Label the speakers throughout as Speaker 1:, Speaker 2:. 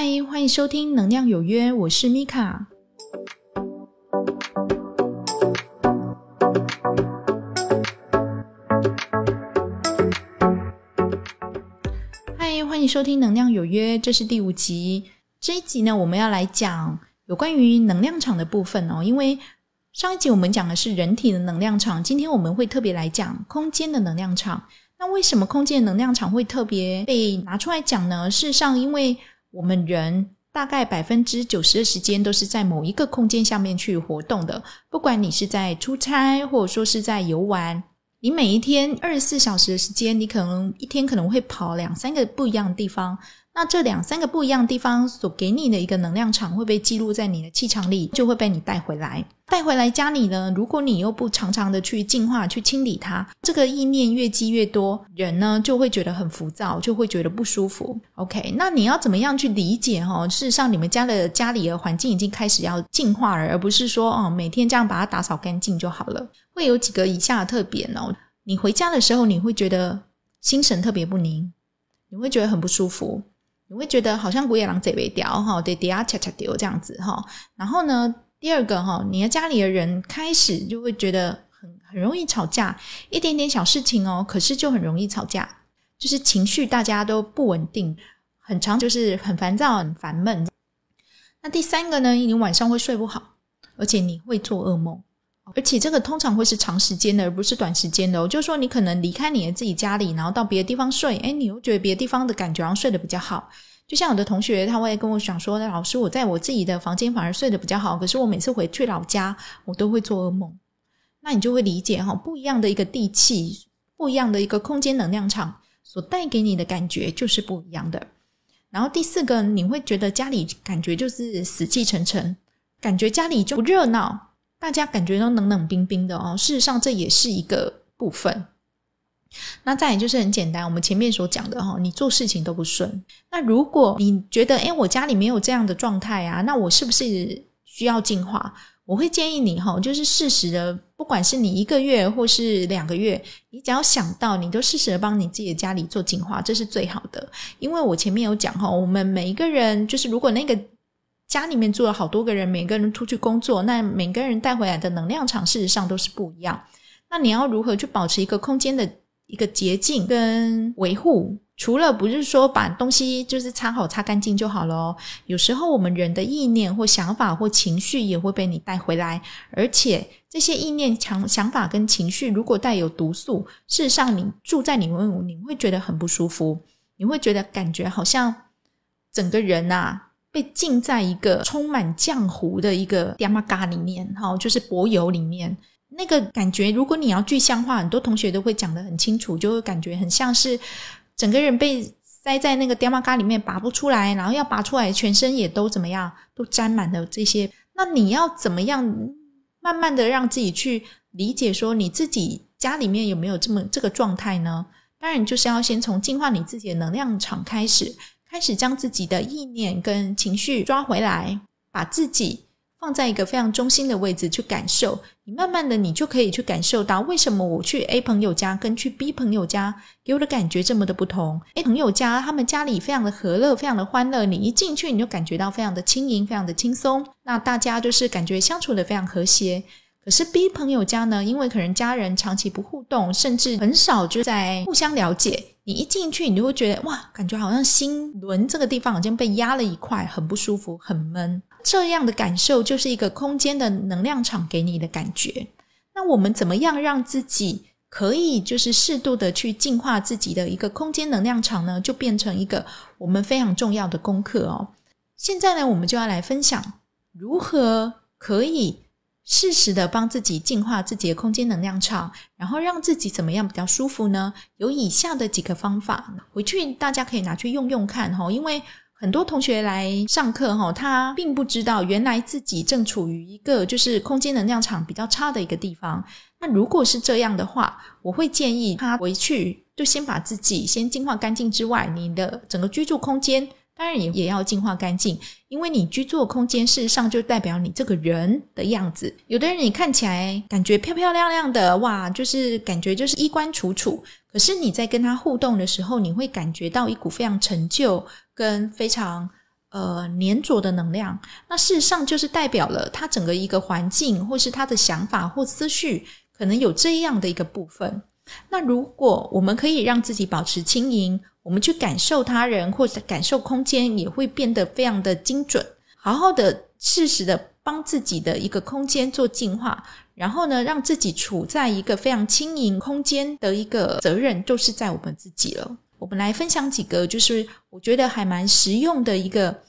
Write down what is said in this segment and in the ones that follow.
Speaker 1: 嗨，欢迎收听《能量有约》，我是米卡。嗨，欢迎收听《能量有约》，这是第五集。这一集呢，我们要来讲有关于能量场的部分哦。因为上一集我们讲的是人体的能量场，今天我们会特别来讲空间的能量场。那为什么空间能量场会特别被拿出来讲呢？事实上，因为我们人大概百分之九十的时间都是在某一个空间下面去活动的，不管你是在出差，或者说是在游玩，你每一天二十四小时的时间，你可能一天可能会跑两三个不一样的地方。那这两三个不一样的地方所给你的一个能量场会被记录在你的气场里，就会被你带回来。带回来家里呢，如果你又不常常的去净化、去清理它，这个意念越积越多，人呢就会觉得很浮躁，就会觉得不舒服。OK，那你要怎么样去理解哈？事实上，你们家的家里的环境已经开始要净化了，而不是说哦每天这样把它打扫干净就好了。会有几个以下的特点哦。你回家的时候，你会觉得心神特别不宁，你会觉得很不舒服。你会觉得好像古野狼贼尾雕哈，得底下恰恰丢这样子哈。然后呢，第二个哈，你的家里的人开始就会觉得很很容易吵架，一点点小事情哦，可是就很容易吵架，就是情绪大家都不稳定，很长就是很烦躁、很烦闷。那第三个呢，你晚上会睡不好，而且你会做噩梦。而且这个通常会是长时间的，而不是短时间的。我就说你可能离开你的自己家里，然后到别的地方睡，哎，你又觉得别的地方的感觉好像睡得比较好。就像有的同学他会跟我讲说：“老师，我在我自己的房间反而睡得比较好，可是我每次回去老家，我都会做噩梦。”那你就会理解哈，不一样的一个地气，不一样的一个空间能量场所带给你的感觉就是不一样的。然后第四个，你会觉得家里感觉就是死气沉沉，感觉家里就不热闹。大家感觉都冷冷冰冰的哦，事实上这也是一个部分。那再也就是很简单，我们前面所讲的哈，你做事情都不顺。那如果你觉得，哎，我家里没有这样的状态啊，那我是不是需要净化？我会建议你哈，就是适时的，不管是你一个月或是两个月，你只要想到，你都适时的帮你自己的家里做净化，这是最好的。因为我前面有讲哈，我们每一个人，就是如果那个。家里面住了好多个人，每个人出去工作，那每个人带回来的能量场事实上都是不一样。那你要如何去保持一个空间的一个洁净跟维护？除了不是说把东西就是擦好擦干净就好了，有时候我们人的意念或想法或情绪也会被你带回来，而且这些意念、强想法跟情绪如果带有毒素，事实上你住在里面，你会觉得很不舒服，你会觉得感觉好像整个人呐。被浸在一个充满浆糊的一个嗲玛嘎里面，哈，就是柏油里面，那个感觉，如果你要具象化，很多同学都会讲得很清楚，就会感觉很像是整个人被塞在那个嗲玛嘎里面拔不出来，然后要拔出来，全身也都怎么样，都沾满了这些。那你要怎么样慢慢的让自己去理解，说你自己家里面有没有这么这个状态呢？当然，就是要先从净化你自己的能量场开始。开始将自己的意念跟情绪抓回来，把自己放在一个非常中心的位置去感受。你慢慢的，你就可以去感受到为什么我去 A 朋友家跟去 B 朋友家给我的感觉这么的不同。A 朋友家他们家里非常的和乐，非常的欢乐，你一进去你就感觉到非常的轻盈，非常的轻松。那大家就是感觉相处的非常和谐。可是 B 朋友家呢，因为可能家人长期不互动，甚至很少就在互相了解。你一进去，你就会觉得哇，感觉好像心轮这个地方好像被压了一块，很不舒服，很闷。这样的感受就是一个空间的能量场给你的感觉。那我们怎么样让自己可以就是适度的去净化自己的一个空间能量场呢？就变成一个我们非常重要的功课哦。现在呢，我们就要来分享如何可以。适时的帮自己净化自己的空间能量场，然后让自己怎么样比较舒服呢？有以下的几个方法，回去大家可以拿去用用看哈。因为很多同学来上课哈，他并不知道原来自己正处于一个就是空间能量场比较差的一个地方。那如果是这样的话，我会建议他回去就先把自己先净化干净之外，你的整个居住空间。当然也也要净化干净，因为你居住的空间事实上就代表你这个人的样子。有的人你看起来感觉漂漂亮亮的，哇，就是感觉就是衣冠楚楚。可是你在跟他互动的时候，你会感觉到一股非常陈旧跟非常呃粘着的能量，那事实上就是代表了他整个一个环境，或是他的想法或思绪，可能有这样的一个部分。那如果我们可以让自己保持轻盈，我们去感受他人或者感受空间，也会变得非常的精准，好好的适时的帮自己的一个空间做净化，然后呢，让自己处在一个非常轻盈空间的一个责任，就是在我们自己了。我们来分享几个，就是我觉得还蛮实用的一个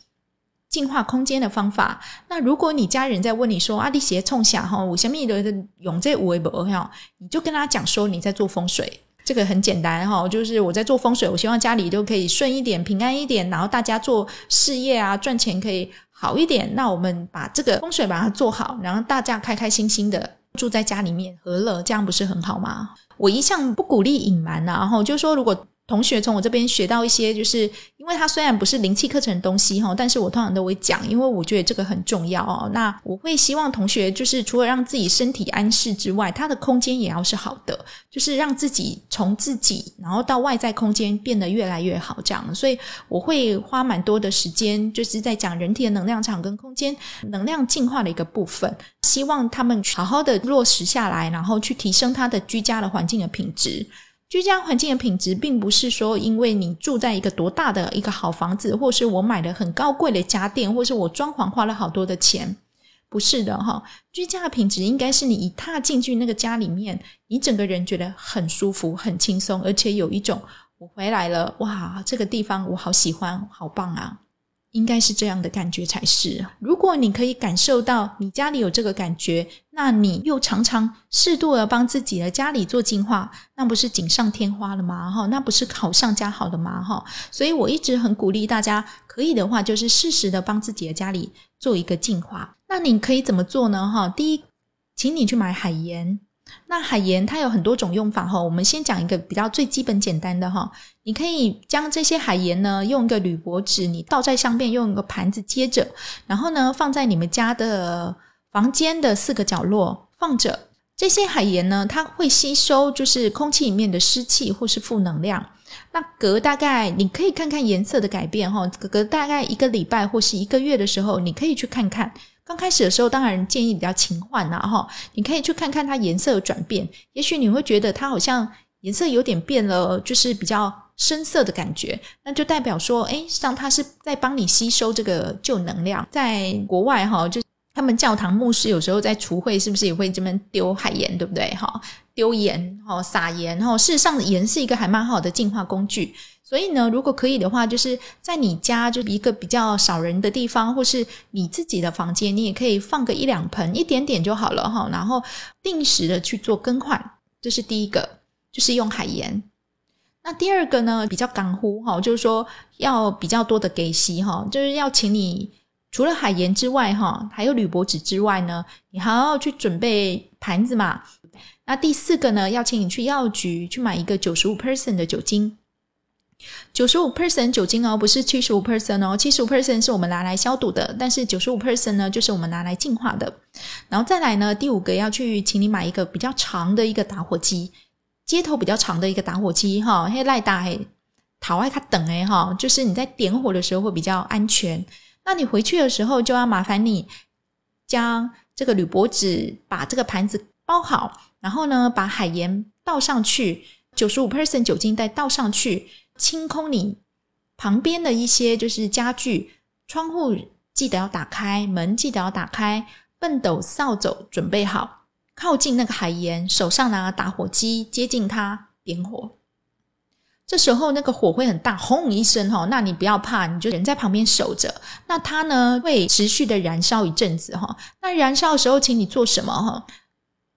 Speaker 1: 净化空间的方法。那如果你家人在问你说：“阿弟鞋冲下哈，我下面的用这五维不哈？”你就跟他讲说你在做风水，这个很简单哈，就是我在做风水，我希望家里都可以顺一点、平安一点，然后大家做事业啊、赚钱可以好一点。那我们把这个风水把它做好，然后大家开开心心的住在家里面，和乐，这样不是很好吗？我一向不鼓励隐瞒呐，然后就是说如果。同学从我这边学到一些，就是因为它虽然不是灵气课程的东西哈，但是我通常都会讲，因为我觉得这个很重要哦。那我会希望同学就是除了让自己身体安适之外，他的空间也要是好的，就是让自己从自己然后到外在空间变得越来越好这样。所以我会花蛮多的时间，就是在讲人体的能量场跟空间能量进化的一个部分，希望他们好好的落实下来，然后去提升他的居家的环境的品质。居家环境的品质，并不是说因为你住在一个多大的一个好房子，或是我买了很高贵的家电，或是我装潢花了好多的钱，不是的哈。居家的品质应该是你一踏进去那个家里面，你整个人觉得很舒服、很轻松，而且有一种我回来了，哇，这个地方我好喜欢，好棒啊。应该是这样的感觉才是。如果你可以感受到你家里有这个感觉，那你又常常适度的帮自己的家里做净化，那不是锦上添花了吗？哈，那不是好上加好的吗？哈，所以我一直很鼓励大家，可以的话就是适时的帮自己的家里做一个净化。那你可以怎么做呢？哈，第一，请你去买海盐。那海盐它有很多种用法哈，我们先讲一个比较最基本简单的哈，你可以将这些海盐呢用一个铝箔纸，你倒在上面，用一个盘子接着，然后呢放在你们家的房间的四个角落放着。这些海盐呢，它会吸收就是空气里面的湿气或是负能量。那隔大概你可以看看颜色的改变哈，隔大概一个礼拜或是一个月的时候，你可以去看看。刚开始的时候，当然建议比较勤换呐，哈，你可以去看看它颜色的转变，也许你会觉得它好像颜色有点变了，就是比较深色的感觉，那就代表说，哎，像它是在帮你吸收这个旧能量。在国外哈，就他们教堂牧师有时候在除秽，是不是也会这么丢海盐，对不对？哈，丢盐，哈，撒盐，哈，事实上盐是一个还蛮好的净化工具。所以呢，如果可以的话，就是在你家就一个比较少人的地方，或是你自己的房间，你也可以放个一两盆，一点点就好了哈。然后定时的去做更换，这是第一个，就是用海盐。那第二个呢，比较干乎哈，就是说要比较多的给息哈，就是要请你除了海盐之外哈，还有铝箔纸之外呢，你还要去准备盘子嘛。那第四个呢，要请你去药局去买一个九十五 percent 的酒精。九十五 percent 酒精哦，不是七十五 percent 哦，七十五 percent 是我们拿来消毒的，但是九十五 percent 呢，就是我们拿来净化的。然后再来呢，第五个要去，请你买一个比较长的一个打火机，接头比较长的一个打火机哈，嘿赖大嘿，讨爱它等哎哈，就是你在点火的时候会比较安全。那你回去的时候就要麻烦你将这个铝箔纸把这个盘子包好，然后呢把海盐倒上去，九十五 percent 酒精再倒上去。清空你旁边的一些就是家具，窗户记得要打开，门记得要打开，畚斗、扫帚准备好，靠近那个海盐，手上拿打火机接近它，点火。这时候那个火会很大，轰一声哈，那你不要怕，你就人在旁边守着。那它呢会持续的燃烧一阵子哈。那燃烧的时候，请你做什么哈？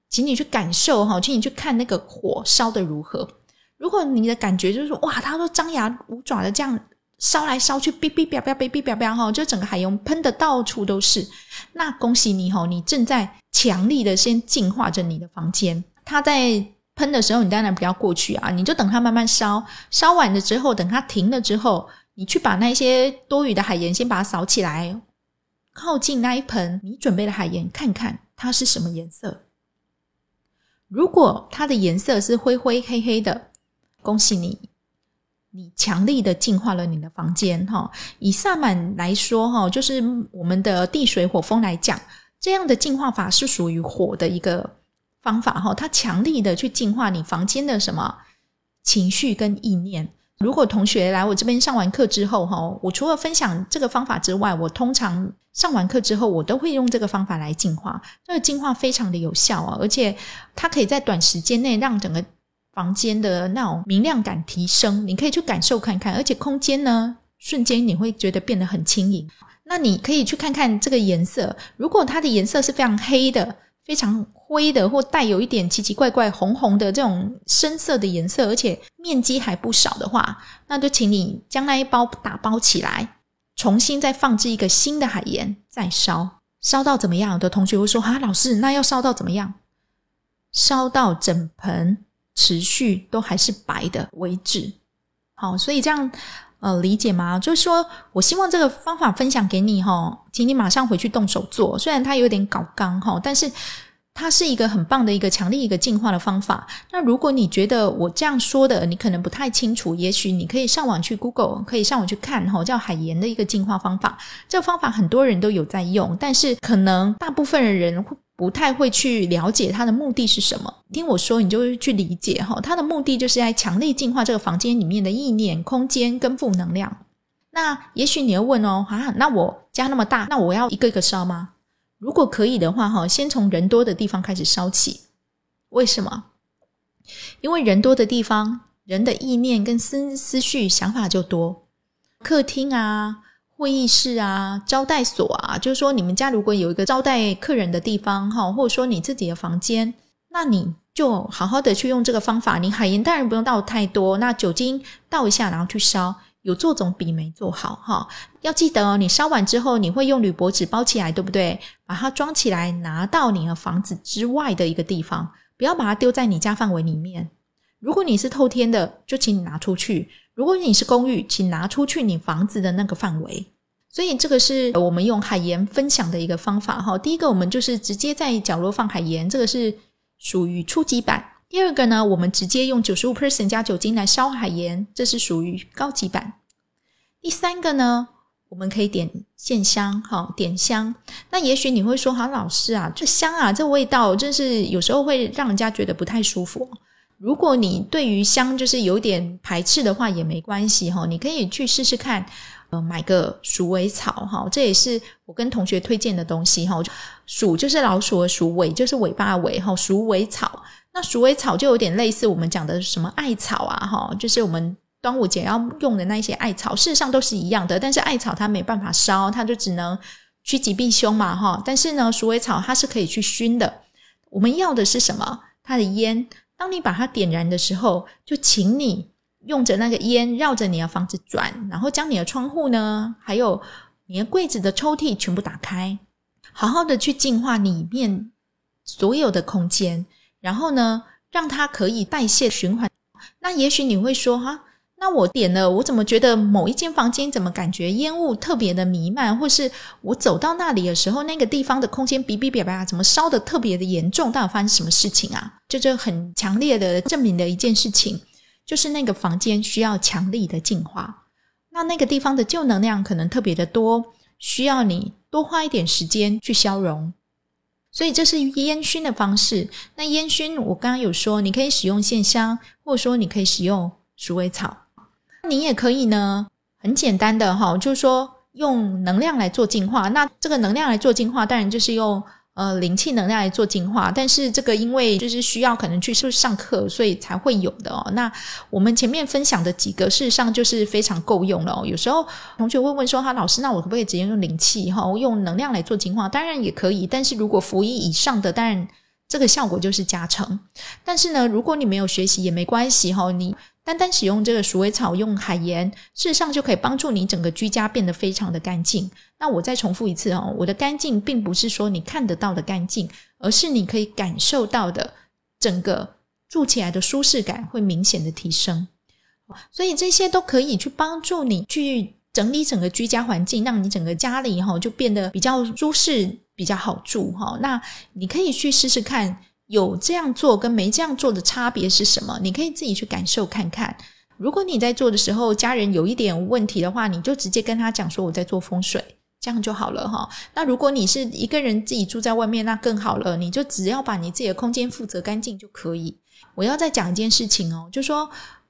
Speaker 1: 请你去感受哈，请你去看那个火烧的如何。如果你的感觉就是说哇，它都张牙舞爪的这样烧来烧去，哔哔哔，哔哔哈，就整个海洋喷的到处都是。那恭喜你哈，你正在强力的先净化着你的房间。它在。喷的时候，你当然不要过去啊，你就等它慢慢烧，烧完了之后，等它停了之后，你去把那些多余的海盐先把它扫起来，靠近那一盆你准备的海盐，看看它是什么颜色。如果它的颜色是灰灰黑黑的。恭喜你，你强力的净化了你的房间哈。以萨满来说哈，就是我们的地水火风来讲，这样的净化法是属于火的一个方法哈。它强力的去净化你房间的什么情绪跟意念。如果同学来我这边上完课之后哈，我除了分享这个方法之外，我通常上完课之后，我都会用这个方法来净化。这个净化非常的有效啊，而且它可以在短时间内让整个。房间的那种明亮感提升，你可以去感受看看，而且空间呢，瞬间你会觉得变得很轻盈。那你可以去看看这个颜色，如果它的颜色是非常黑的、非常灰的，或带有一点奇奇怪怪红红的这种深色的颜色，而且面积还不少的话，那就请你将那一包打包起来，重新再放置一个新的海盐，再烧，烧到怎么样？有的同学会说：“啊，老师，那要烧到怎么样？烧到整盆。”持续都还是白的为止，好，所以这样呃理解吗？就是说我希望这个方法分享给你哈，请你马上回去动手做。虽然它有点搞刚哈，但是它是一个很棒的一个强力一个进化的方法。那如果你觉得我这样说的你可能不太清楚，也许你可以上网去 Google，可以上网去看哈，叫海盐的一个进化方法。这个方法很多人都有在用，但是可能大部分的人。不太会去了解它的目的是什么，听我说，你就会去理解哈。它的目的就是在强力净化这个房间里面的意念、空间跟负能量。那也许你要问哦，啊，那我家那么大，那我要一个一个烧吗？如果可以的话，哈，先从人多的地方开始烧起。为什么？因为人多的地方，人的意念跟思思绪、想法就多。客厅啊。会议室啊，招待所啊，就是说你们家如果有一个招待客人的地方哈，或者说你自己的房间，那你就好好的去用这个方法。你海盐当然不用倒太多，那酒精倒一下，然后去烧，有做总比没做好哈。要记得哦，你烧完之后，你会用铝箔纸包起来，对不对？把它装起来，拿到你的房子之外的一个地方，不要把它丢在你家范围里面。如果你是透天的，就请你拿出去；如果你是公寓，请拿出去你房子的那个范围。所以这个是我们用海盐分享的一个方法哈。第一个，我们就是直接在角落放海盐，这个是属于初级版。第二个呢，我们直接用九十五 percent 加酒精来烧海盐，这是属于高级版。第三个呢，我们可以点线香，哈，点香。那也许你会说，哈老师啊，这香啊，这味道真是有时候会让人家觉得不太舒服。如果你对于香就是有点排斥的话，也没关系哈，你可以去试试看。呃，买个鼠尾草哈，这也是我跟同学推荐的东西哈。鼠就是老鼠的鼠，尾就是尾巴的尾哈。鼠尾草，那鼠尾草就有点类似我们讲的什么艾草啊哈，就是我们端午节要用的那些艾草，事实上都是一样的。但是艾草它没办法烧，它就只能趋吉避凶嘛哈。但是呢，鼠尾草它是可以去熏的。我们要的是什么？它的烟。当你把它点燃的时候，就请你。用着那个烟绕着你的房子转，然后将你的窗户呢，还有你的柜子的抽屉全部打开，好好的去净化里面所有的空间，然后呢，让它可以代谢循环。那也许你会说哈，那我点了，我怎么觉得某一间房间怎么感觉烟雾特别的弥漫，或是我走到那里的时候，那个地方的空间比比比比怎么烧的特别的严重？到底发生什么事情啊？就这很强烈的证明的一件事情。就是那个房间需要强力的净化，那那个地方的旧能量可能特别的多，需要你多花一点时间去消融。所以这是烟熏的方式。那烟熏我刚刚有说，你可以使用线香，或者说你可以使用鼠尾草。你也可以呢，很简单的哈，就是说用能量来做净化。那这个能量来做净化，当然就是用。呃，灵气能量来做净化，但是这个因为就是需要可能去是上课，所以才会有的哦。那我们前面分享的几个，事实上就是非常够用了哦。有时候同学会问说：“哈，老师，那我可不可以直接用灵气哈，用能量来做净化？”当然也可以，但是如果服役以上的，当然这个效果就是加成。但是呢，如果你没有学习也没关系哈，你。单单使用这个鼠尾草，用海盐，事实上就可以帮助你整个居家变得非常的干净。那我再重复一次哦，我的干净并不是说你看得到的干净，而是你可以感受到的整个住起来的舒适感会明显的提升。所以这些都可以去帮助你去整理整个居家环境，让你整个家里哈就变得比较舒适、比较好住哈。那你可以去试试看。有这样做跟没这样做的差别是什么？你可以自己去感受看看。如果你在做的时候，家人有一点问题的话，你就直接跟他讲说我在做风水，这样就好了哈。那如果你是一个人自己住在外面，那更好了，你就只要把你自己的空间负责干净就可以。我要再讲一件事情哦，就说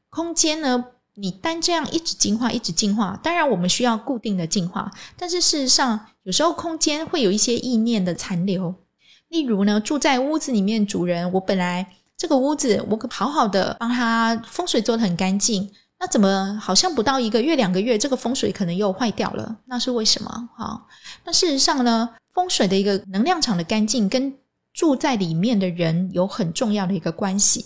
Speaker 1: 空间呢，你单这样一直净化，一直净化，当然我们需要固定的净化，但是事实上有时候空间会有一些意念的残留。例如呢，住在屋子里面，主人我本来这个屋子我好好的帮他风水做的很干净，那怎么好像不到一个月、两个月，这个风水可能又坏掉了？那是为什么？好，那事实上呢，风水的一个能量场的干净跟住在里面的人有很重要的一个关系。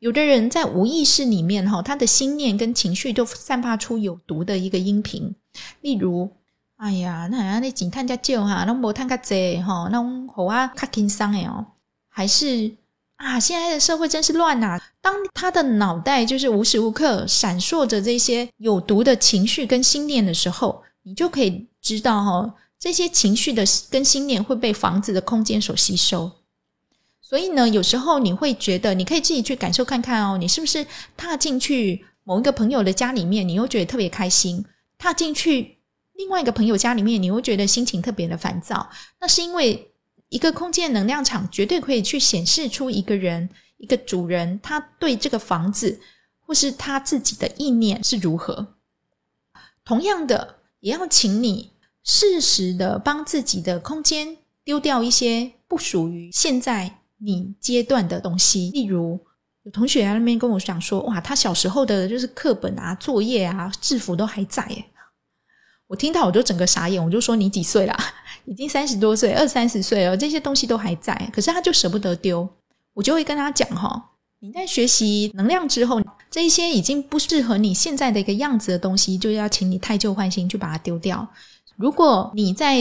Speaker 1: 有的人在无意识里面哈，他的心念跟情绪都散发出有毒的一个音频，例如。哎呀，那好像你钱赚较少哈，那无赚较济哈，那好啊，较轻松诶哦。还是啊，现在的社会真是乱呐！当他的脑袋就是无时无刻闪烁着这些有毒的情绪跟心念的时候，你就可以知道哈，这些情绪的跟心念会被房子的空间所吸收。所以呢，有时候你会觉得，你可以自己去感受看看哦，你是不是踏进去某一个朋友的家里面，你又觉得特别开心，踏进去。另外一个朋友家里面，你会觉得心情特别的烦躁，那是因为一个空间能量场绝对可以去显示出一个人、一个主人他对这个房子或是他自己的意念是如何。同样的，也要请你适时的帮自己的空间丢掉一些不属于现在你阶段的东西，例如有同学在那边跟我讲说，哇，他小时候的就是课本啊、作业啊、制服都还在诶我听到我就整个傻眼，我就说你几岁啦？已经三十多岁，二三十岁了，这些东西都还在，可是他就舍不得丢。我就会跟他讲哈，你在学习能量之后，这一些已经不适合你现在的一个样子的东西，就要请你太旧换新，去把它丢掉。如果你在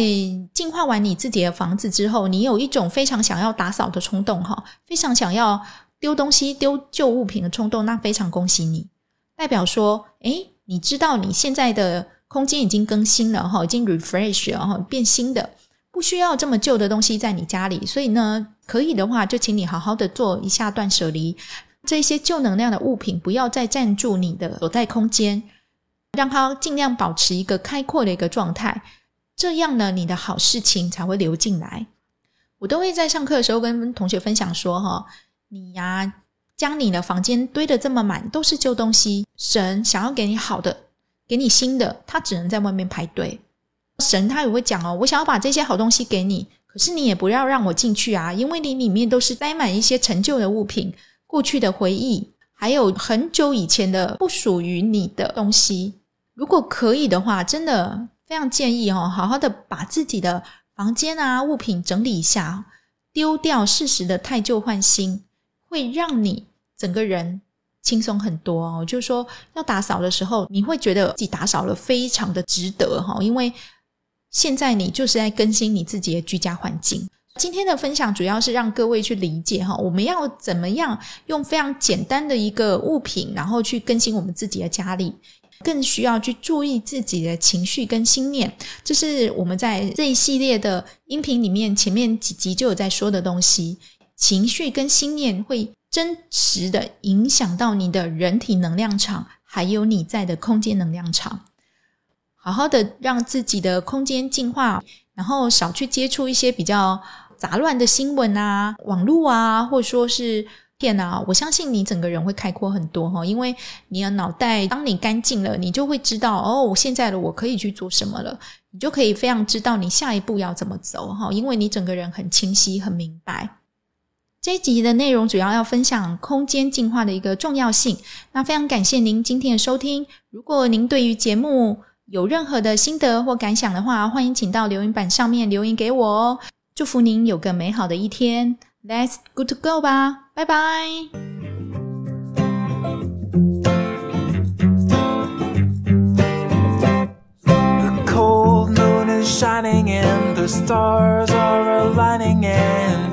Speaker 1: 净化完你自己的房子之后，你有一种非常想要打扫的冲动哈，非常想要丢东西、丢旧物品的冲动，那非常恭喜你，代表说，诶，你知道你现在的。空间已经更新了哈，已经 refresh 了哈，变新的，不需要这么旧的东西在你家里。所以呢，可以的话，就请你好好的做一下断舍离，这些旧能量的物品不要再占住你的所在空间，让它尽量保持一个开阔的一个状态。这样呢，你的好事情才会流进来。我都会在上课的时候跟同学分享说哈，你呀，将你的房间堆得这么满，都是旧东西，神想要给你好的。给你新的，他只能在外面排队。神他也会讲哦，我想要把这些好东西给你，可是你也不要让我进去啊，因为你里面都是塞满一些陈旧的物品、过去的回忆，还有很久以前的不属于你的东西。如果可以的话，真的非常建议哦，好好的把自己的房间啊物品整理一下，丢掉适时的太旧换新，会让你整个人。轻松很多哦，就是说要打扫的时候，你会觉得自己打扫了非常的值得哈，因为现在你就是在更新你自己的居家环境。今天的分享主要是让各位去理解哈，我们要怎么样用非常简单的一个物品，然后去更新我们自己的家里，更需要去注意自己的情绪跟心念。这是我们在这一系列的音频里面前面几集就有在说的东西，情绪跟心念会。真实的影响到你的人体能量场，还有你在的空间能量场。好好的让自己的空间净化，然后少去接触一些比较杂乱的新闻啊、网络啊，或者说是片啊。我相信你整个人会开阔很多哈，因为你的脑袋，当你干净了，你就会知道哦，我现在的我可以去做什么了，你就可以非常知道你下一步要怎么走哈，因为你整个人很清晰、很明白。这一集的内容主要要分享空间净化的一个重要性。那非常感谢您今天的收听。如果您对于节目有任何的心得或感想的话，欢迎请到留言板上面留言给我哦。祝福您有个美好的一天。Let's good to go 吧，拜拜。knocking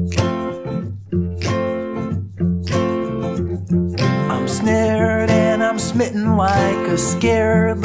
Speaker 2: like a scare